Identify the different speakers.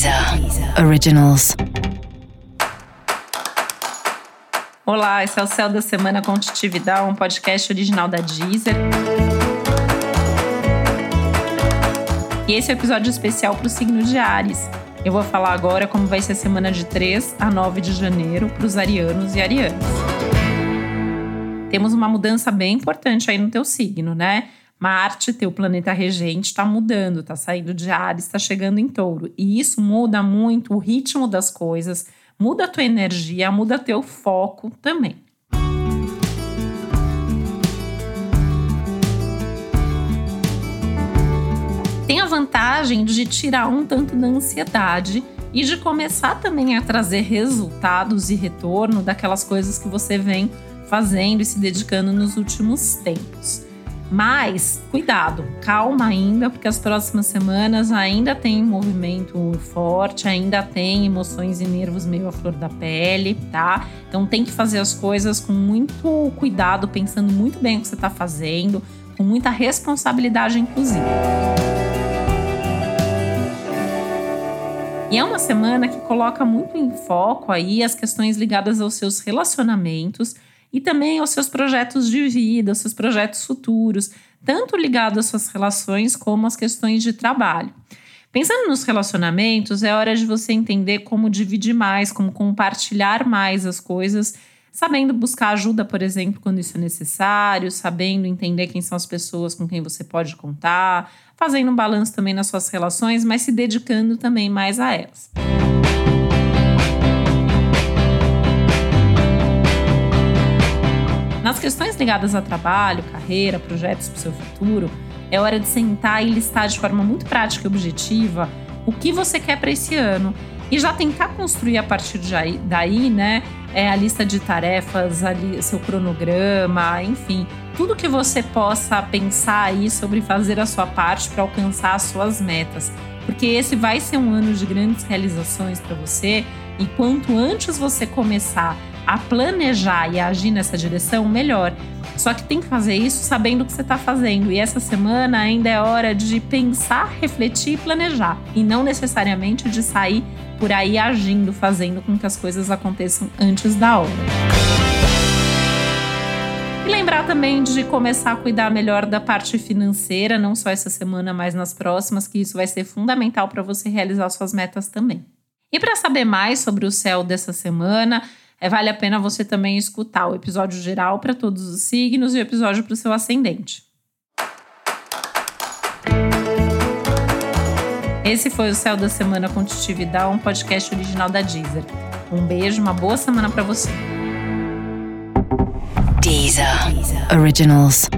Speaker 1: Deezer Originals.
Speaker 2: Olá, esse é o Céu da Semana com Titividade, um podcast original da Deezer. E esse é o um episódio especial para o signo de Ares. Eu vou falar agora como vai ser a semana de 3 a 9 de janeiro para os arianos e arianas. Temos uma mudança bem importante aí no teu signo, né? Marte, teu planeta regente, está mudando, está saindo de Ares, está chegando em Touro. E isso muda muito o ritmo das coisas, muda a tua energia, muda teu foco também. Tem a vantagem de tirar um tanto da ansiedade e de começar também a trazer resultados e retorno daquelas coisas que você vem fazendo e se dedicando nos últimos tempos. Mas cuidado, calma ainda, porque as próximas semanas ainda tem movimento forte, ainda tem emoções e nervos meio à flor da pele, tá? Então tem que fazer as coisas com muito cuidado, pensando muito bem o que você está fazendo, com muita responsabilidade, inclusive. E é uma semana que coloca muito em foco aí as questões ligadas aos seus relacionamentos e também aos seus projetos de vida, aos seus projetos futuros, tanto ligados às suas relações como às questões de trabalho. Pensando nos relacionamentos, é hora de você entender como dividir mais, como compartilhar mais as coisas, sabendo buscar ajuda, por exemplo, quando isso é necessário, sabendo entender quem são as pessoas com quem você pode contar, fazendo um balanço também nas suas relações, mas se dedicando também mais a elas. Nas ligadas a trabalho, carreira, projetos para o seu futuro, é hora de sentar e listar de forma muito prática e objetiva o que você quer para esse ano. E já tentar construir a partir de daí, né, é a lista de tarefas, ali, seu cronograma, enfim, tudo que você possa pensar aí sobre fazer a sua parte para alcançar as suas metas, porque esse vai ser um ano de grandes realizações para você e quanto antes você começar a planejar e a agir nessa direção, melhor. Só que tem que fazer isso sabendo o que você está fazendo. E essa semana ainda é hora de pensar, refletir e planejar. E não necessariamente de sair por aí agindo, fazendo com que as coisas aconteçam antes da hora. E lembrar também de começar a cuidar melhor da parte financeira, não só essa semana, mas nas próximas, que isso vai ser fundamental para você realizar suas metas também. E para saber mais sobre o céu dessa semana, é, vale a pena você também escutar o episódio geral para todos os signos e o episódio para o seu ascendente. Esse foi o Céu da Semana com Titividade, um podcast original da Deezer. Um beijo, uma boa semana para você.
Speaker 1: Deezer. Deezer. Originals.